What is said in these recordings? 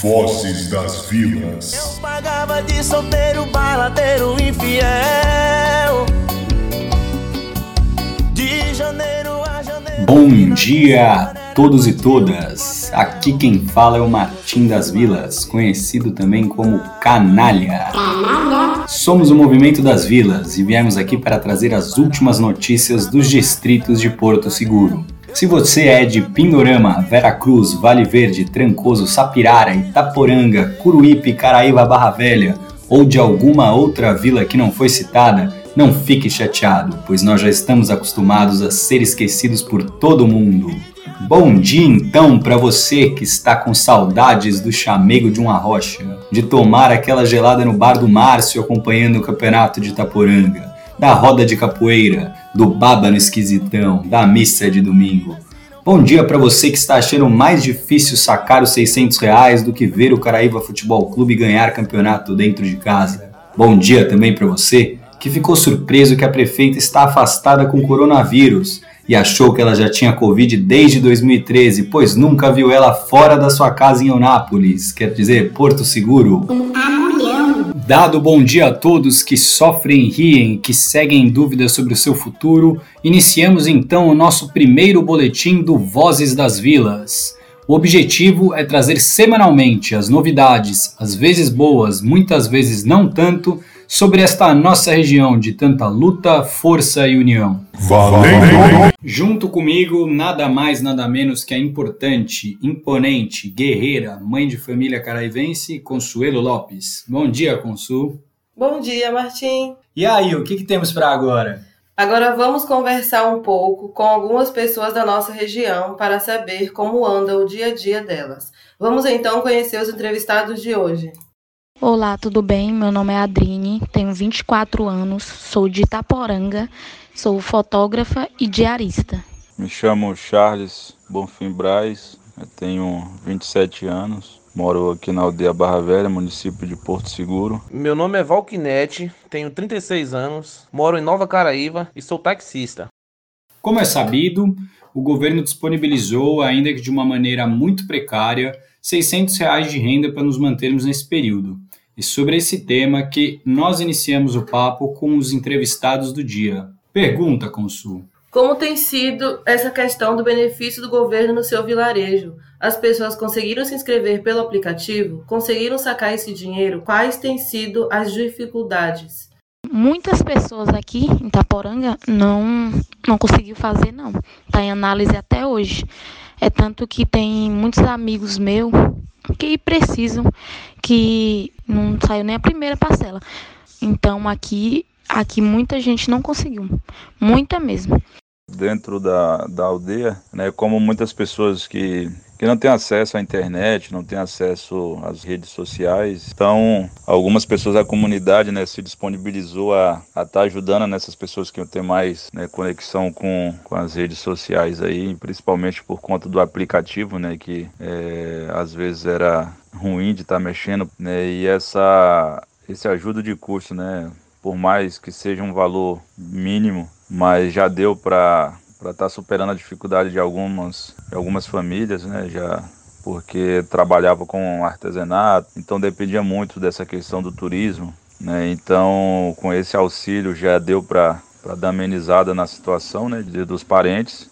Vozes das Vilas. Eu pagava de solteiro, baladeiro infiel. De janeiro a janeiro. Bom dia a todos e todas. Aqui quem fala é o Martim das Vilas, conhecido também como Canalha. Somos o Movimento das Vilas e viemos aqui para trazer as últimas notícias dos distritos de Porto Seguro. Se você é de Pindorama, Veracruz, Vale Verde, Trancoso, Sapirara, Itaporanga, Curuípe, Caraíba, Barra Velha ou de alguma outra vila que não foi citada, não fique chateado, pois nós já estamos acostumados a ser esquecidos por todo mundo. Bom dia então para você que está com saudades do chamego de uma rocha, de tomar aquela gelada no bar do Márcio acompanhando o campeonato de Itaporanga, da roda de capoeira, do baba no esquisitão, da missa de domingo. Bom dia para você que está achando mais difícil sacar os 600 reais do que ver o Caraíva Futebol Clube ganhar campeonato dentro de casa. Bom dia também para você que ficou surpreso que a prefeita está afastada com coronavírus e achou que ela já tinha Covid desde 2013, pois nunca viu ela fora da sua casa em Eunápolis, quer dizer, Porto Seguro. Dado bom dia a todos que sofrem riem, que seguem dúvidas sobre o seu futuro, iniciamos então o nosso primeiro boletim do Vozes das Vilas. O objetivo é trazer semanalmente as novidades, às vezes boas, muitas vezes não tanto, sobre esta nossa região de tanta luta, força e união. Valendo! Junto comigo, nada mais, nada menos que a importante, imponente, guerreira, mãe de família caraivense, Consuelo Lopes. Bom dia, Consu. Bom dia, Martim. E aí, o que, que temos para agora? Agora vamos conversar um pouco com algumas pessoas da nossa região para saber como anda o dia a dia delas. Vamos então conhecer os entrevistados de hoje. Olá, tudo bem? Meu nome é Adrine, tenho 24 anos, sou de Itaporanga, sou fotógrafa e diarista. Me chamo Charles Bonfim Braz, eu tenho 27 anos, moro aqui na aldeia Barra Velha, município de Porto Seguro. Meu nome é Valquinete, tenho 36 anos, moro em Nova Caraíva e sou taxista. Como é sabido, o governo disponibilizou, ainda que de uma maneira muito precária, 600 reais de renda para nos mantermos nesse período. E sobre esse tema que nós iniciamos o papo com os entrevistados do dia. Pergunta, Consul. Como tem sido essa questão do benefício do governo no seu vilarejo? As pessoas conseguiram se inscrever pelo aplicativo? Conseguiram sacar esse dinheiro? Quais têm sido as dificuldades? Muitas pessoas aqui em Itaporanga não, não conseguiu fazer, não. Está em análise até hoje. É tanto que tem muitos amigos meus que precisam, que não saiu nem a primeira parcela. Então aqui, aqui muita gente não conseguiu, muita mesmo. Dentro da, da aldeia, né, como muitas pessoas que, que não têm acesso à internet, não têm acesso às redes sociais, então algumas pessoas da comunidade né, se disponibilizou a estar tá ajudando nessas pessoas que têm mais né, conexão com, com as redes sociais aí, principalmente por conta do aplicativo, né, que é, às vezes era ruim de estar tá mexendo, né, e essa esse ajuda de custo, né, por mais que seja um valor mínimo, mas já deu para para estar tá superando a dificuldade de algumas de algumas famílias, né, já porque trabalhava com artesanato, então dependia muito dessa questão do turismo, né? Então, com esse auxílio já deu para para dar amenizada na situação, né, de, dos parentes.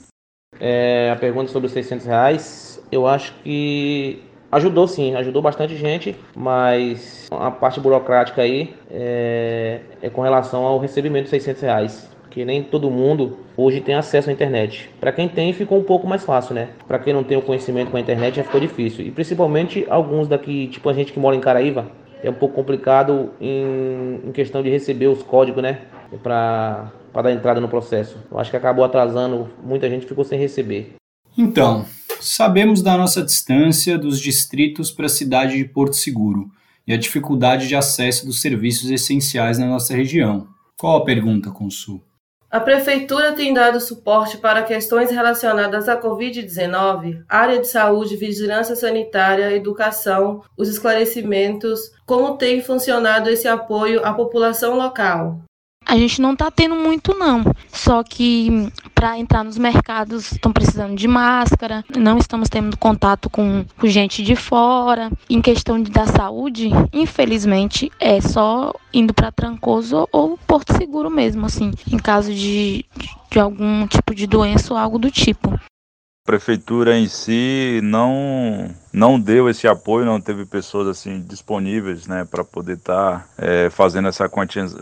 É, a pergunta sobre os 600 reais, eu acho que ajudou sim, ajudou bastante gente, mas a parte burocrática aí é, é com relação ao recebimento de 600 reais que nem todo mundo hoje tem acesso à internet. Para quem tem, ficou um pouco mais fácil, né? Para quem não tem o conhecimento com a internet, já ficou difícil. E principalmente alguns daqui, tipo a gente que mora em Caraíva, é um pouco complicado em, em questão de receber os códigos, né? Para dar entrada no processo. Eu acho que acabou atrasando, muita gente ficou sem receber. Então, sabemos da nossa distância dos distritos para a cidade de Porto Seguro e a dificuldade de acesso dos serviços essenciais na nossa região. Qual a pergunta, Consul? A Prefeitura tem dado suporte para questões relacionadas à Covid-19, área de saúde, vigilância sanitária, educação, os esclarecimentos, como tem funcionado esse apoio à população local. A gente não está tendo muito não. Só que para entrar nos mercados estão precisando de máscara, não estamos tendo contato com, com gente de fora. Em questão de, da saúde, infelizmente é só indo para Trancoso ou Porto Seguro mesmo, assim, em caso de, de algum tipo de doença ou algo do tipo. A prefeitura em si não não deu esse apoio, não teve pessoas assim disponíveis, né, para poder estar tá, é, fazendo essa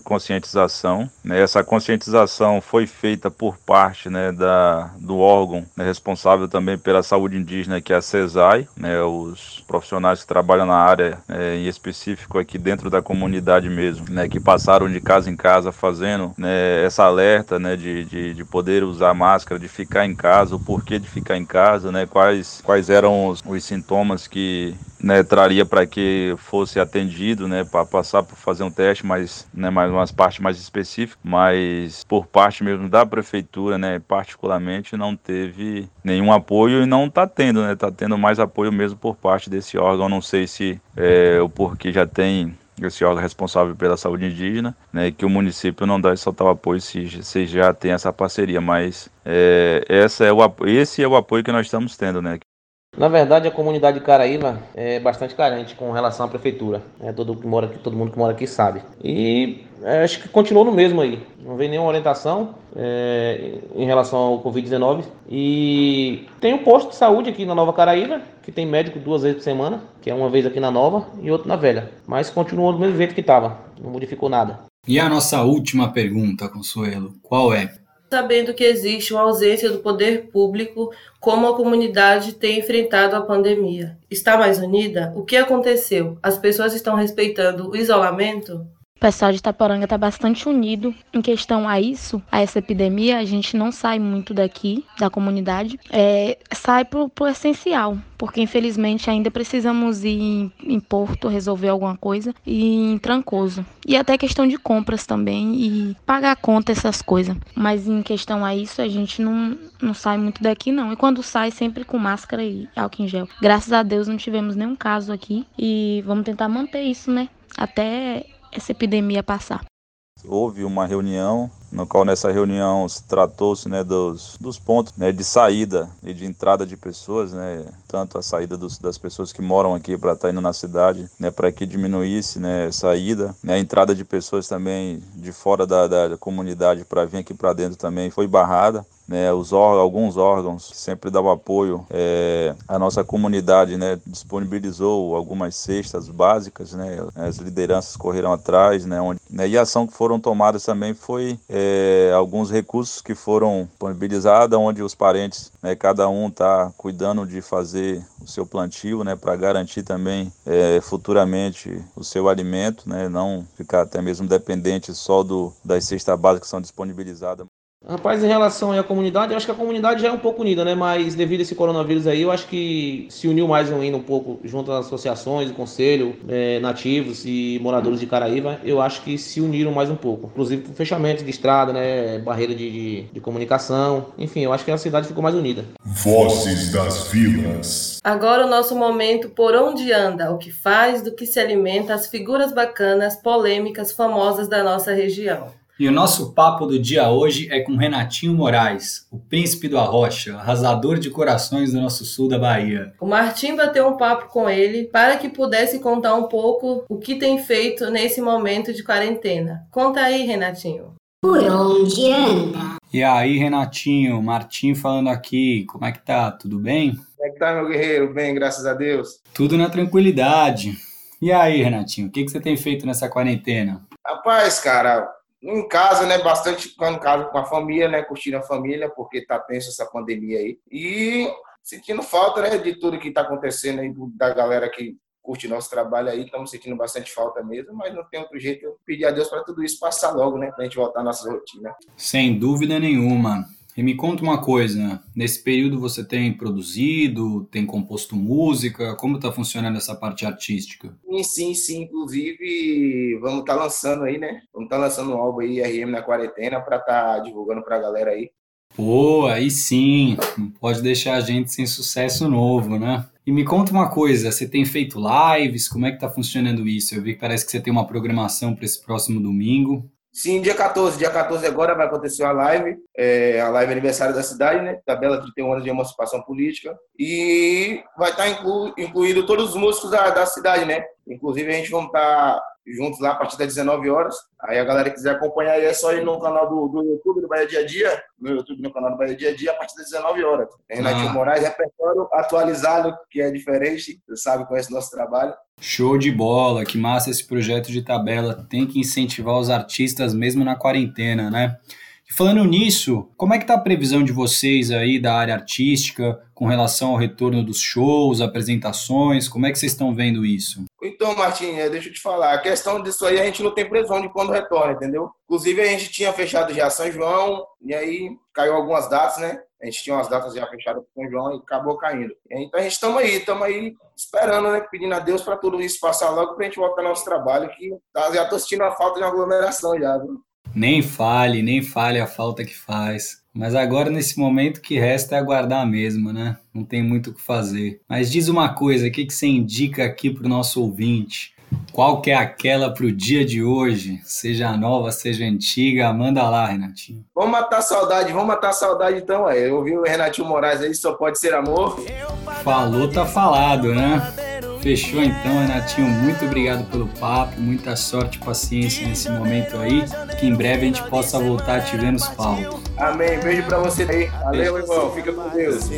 conscientização. Né? Essa conscientização foi feita por parte, né, da do órgão né, responsável também pela saúde indígena, que é a CESAI, né, os profissionais que trabalham na área, é, em específico aqui dentro da comunidade mesmo, né, que passaram de casa em casa fazendo né, essa alerta, né, de, de, de poder usar máscara, de ficar em casa, o porquê de ficar em casa, né, quais quais eram os, os sintomas sintomas que né, traria para que fosse atendido, né, para passar por fazer um teste, mas né, mais umas partes mais específicas, mas por parte mesmo da prefeitura, né, particularmente não teve nenhum apoio e não está tendo, né, está tendo mais apoio mesmo por parte desse órgão. Não sei se é, o porquê já tem esse órgão responsável pela saúde indígena, né, que o município não dá esse total apoio se, se já tem essa parceria, mas é, essa é o, esse é o apoio que nós estamos tendo, né, na verdade, a comunidade de Caraíva é bastante carente com relação à prefeitura. É, todo, que mora aqui, todo mundo que mora aqui sabe. E é, acho que continuou no mesmo aí. Não vem nenhuma orientação é, em relação ao Covid-19. E tem um posto de saúde aqui na Nova Caraíva, que tem médico duas vezes por semana, que é uma vez aqui na Nova e outra na Velha. Mas continuou do mesmo jeito que estava. Não modificou nada. E a nossa última pergunta, Consuelo, qual é? Sabendo que existe uma ausência do poder público, como a comunidade tem enfrentado a pandemia. Está mais unida? O que aconteceu? As pessoas estão respeitando o isolamento? Pessoal de Itaporanga está bastante unido em questão a isso, a essa epidemia. A gente não sai muito daqui, da comunidade, é, sai pro, pro essencial, porque infelizmente ainda precisamos ir em, em, Porto resolver alguma coisa e em Trancoso. E até questão de compras também e pagar conta, essas coisas. Mas em questão a isso, a gente não, não sai muito daqui, não. E quando sai, sempre com máscara e álcool em gel. Graças a Deus não tivemos nenhum caso aqui e vamos tentar manter isso, né? Até essa epidemia passar. Houve uma reunião no qual nessa reunião se tratou-se né, dos, dos pontos né, de saída e de entrada de pessoas, né, tanto a saída dos, das pessoas que moram aqui para estar tá indo na cidade, né, para que diminuísse né, saída, né, a entrada de pessoas também de fora da, da comunidade para vir aqui para dentro também foi barrada né, os órgãos, alguns órgãos que sempre davam apoio é, à nossa comunidade, né, disponibilizou algumas cestas básicas, né, as lideranças correram atrás, né, onde, né, e a ação que foram tomadas também foi é, alguns recursos que foram disponibilizados, onde os parentes, né, cada um está cuidando de fazer o seu plantio, né, para garantir também é, futuramente o seu alimento, né, não ficar até mesmo dependente só do das cestas básicas que são disponibilizadas. Rapaz, em relação à comunidade, eu acho que a comunidade já é um pouco unida, né? Mas devido a esse coronavírus aí, eu acho que se uniu mais ainda um pouco junto às associações, o conselho, é, nativos e moradores de Caraíva, eu acho que se uniram mais um pouco. Inclusive por fechamento de estrada, né? Barreira de, de, de comunicação. Enfim, eu acho que a cidade ficou mais unida. Vozes das Vilas. Agora o nosso momento por onde anda, o que faz, do que se alimenta, as figuras bacanas, polêmicas, famosas da nossa região. E o nosso papo do dia hoje é com Renatinho Moraes, o príncipe do Arrocha, arrasador de corações do nosso sul da Bahia. O Martim bateu um papo com ele para que pudesse contar um pouco o que tem feito nesse momento de quarentena. Conta aí, Renatinho. Por onde anda? E aí, Renatinho, Martim falando aqui, como é que tá? Tudo bem? Como é que tá, meu guerreiro? Bem, graças a Deus. Tudo na tranquilidade. E aí, Renatinho, o que, que você tem feito nessa quarentena? Rapaz, cara, em casa, né? Bastante ficando em casa com a família, né? Curtindo a família, porque tá tenso essa pandemia aí. E sentindo falta, né? De tudo que tá acontecendo aí, da galera que curte nosso trabalho aí. Estamos sentindo bastante falta mesmo, mas não tem outro jeito. Eu pedir a Deus para tudo isso passar logo, né? Pra gente voltar à nossa rotina. Sem dúvida nenhuma. E me conta uma coisa, nesse período você tem produzido, tem composto música, como está funcionando essa parte artística? Sim, sim, sim. Inclusive, vamos estar tá lançando aí, né? Vamos estar tá lançando um álbum aí, RM na quarentena, para estar tá divulgando para a galera aí. Pô, aí sim, não pode deixar a gente sem sucesso novo, né? E me conta uma coisa, você tem feito lives? Como é que tá funcionando isso? Eu vi que parece que você tem uma programação para esse próximo domingo. Sim, dia 14. Dia 14 agora vai acontecer a live, é, a live aniversário da cidade, né? Tabela 31 anos de emancipação política. E vai estar inclu, incluído todos os músicos da, da cidade, né? Inclusive a gente vai estar juntos lá a partir das 19 horas. Aí a galera que quiser acompanhar aí é só ir no canal do, do YouTube do Bahia Dia a Dia, no YouTube no canal do Bahia Dia a Dia, a partir das 19 horas. Tem Renatinho ah. Moraes, repertório atualizado, que é diferente, você sabe, conhece o nosso trabalho. Show de bola, que massa esse projeto de tabela. Tem que incentivar os artistas mesmo na quarentena, né? E falando nisso, como é que tá a previsão de vocês aí da área artística com relação ao retorno dos shows, apresentações? Como é que vocês estão vendo isso? Então, Martim, é, deixa eu te falar. A questão disso aí, a gente não tem previsão de quando retorna, entendeu? Inclusive, a gente tinha fechado já São João, e aí caiu algumas datas, né? A gente tinha umas datas já fechadas para São João e acabou caindo. Então, a gente estamos aí, estamos aí esperando, né? Pedindo a Deus para tudo isso passar logo para a gente voltar ao nosso trabalho, que tá, já estou sentindo a falta de aglomeração já, viu? Nem fale, nem fale a falta que faz. Mas agora, nesse momento, que resta é aguardar mesmo, né? Não tem muito o que fazer. Mas diz uma coisa, o que, que você indica aqui para o nosso ouvinte? Qual que é aquela para o dia de hoje? Seja nova, seja antiga, manda lá, Renatinho. Vamos matar a saudade, vamos matar a saudade então. Aí. Eu ouvi o Renatinho Moraes aí, só pode ser amor. Falou, tá falado, né? Fechou então, Renatinho. Muito obrigado pelo papo, muita sorte e paciência nesse momento aí. Que em breve a gente possa voltar a te ver nos palcos. Amém. Beijo pra você aí. Valeu, irmão. Fica com Deus.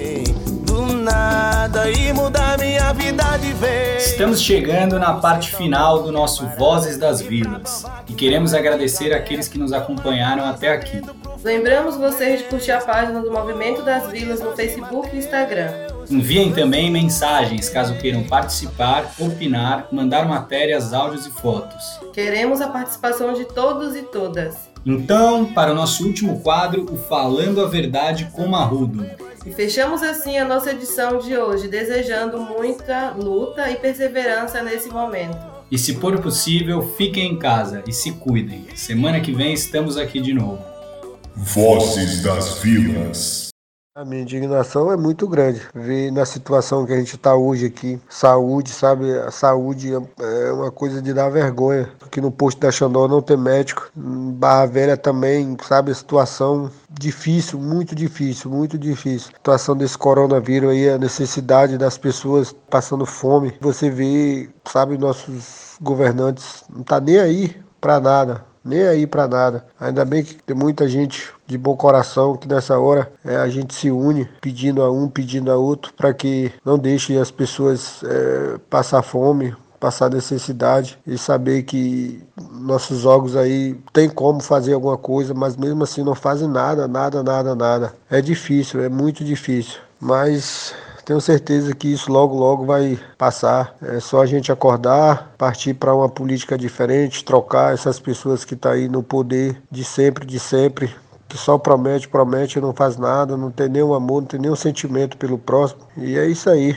Do nada e mudar minha vida de vez. Estamos chegando na parte final do nosso Vozes das Vilas e queremos agradecer aqueles que nos acompanharam até aqui. Lembramos vocês de curtir a página do Movimento das Vilas no Facebook e Instagram. Enviem também mensagens caso queiram participar, opinar, mandar matérias, áudios e fotos. Queremos a participação de todos e todas. Então, para o nosso último quadro, o Falando a Verdade com Marrudo. E fechamos assim a nossa edição de hoje, desejando muita luta e perseverança nesse momento. E se for possível, fiquem em casa e se cuidem. Semana que vem estamos aqui de novo. Vozes das Vilas. A minha indignação é muito grande. Ver na situação que a gente está hoje aqui, saúde, sabe? A saúde é uma coisa de dar vergonha. Aqui no posto da Xandó não tem médico. Em Barra Velha também, sabe? A situação difícil, muito difícil, muito difícil. A situação desse coronavírus aí, a necessidade das pessoas passando fome. Você vê, sabe, nossos governantes não tá nem aí para nada nem aí para nada. Ainda bem que tem muita gente de bom coração que nessa hora é, a gente se une, pedindo a um, pedindo a outro, para que não deixe as pessoas é, passar fome, passar necessidade e saber que nossos órgãos aí tem como fazer alguma coisa, mas mesmo assim não fazem nada, nada, nada, nada. É difícil, é muito difícil. Mas tenho certeza que isso logo, logo vai passar. É só a gente acordar, partir para uma política diferente, trocar essas pessoas que estão tá aí no poder de sempre, de sempre, que só promete, promete e não faz nada, não tem nenhum amor, não tem nenhum sentimento pelo próximo. E é isso aí.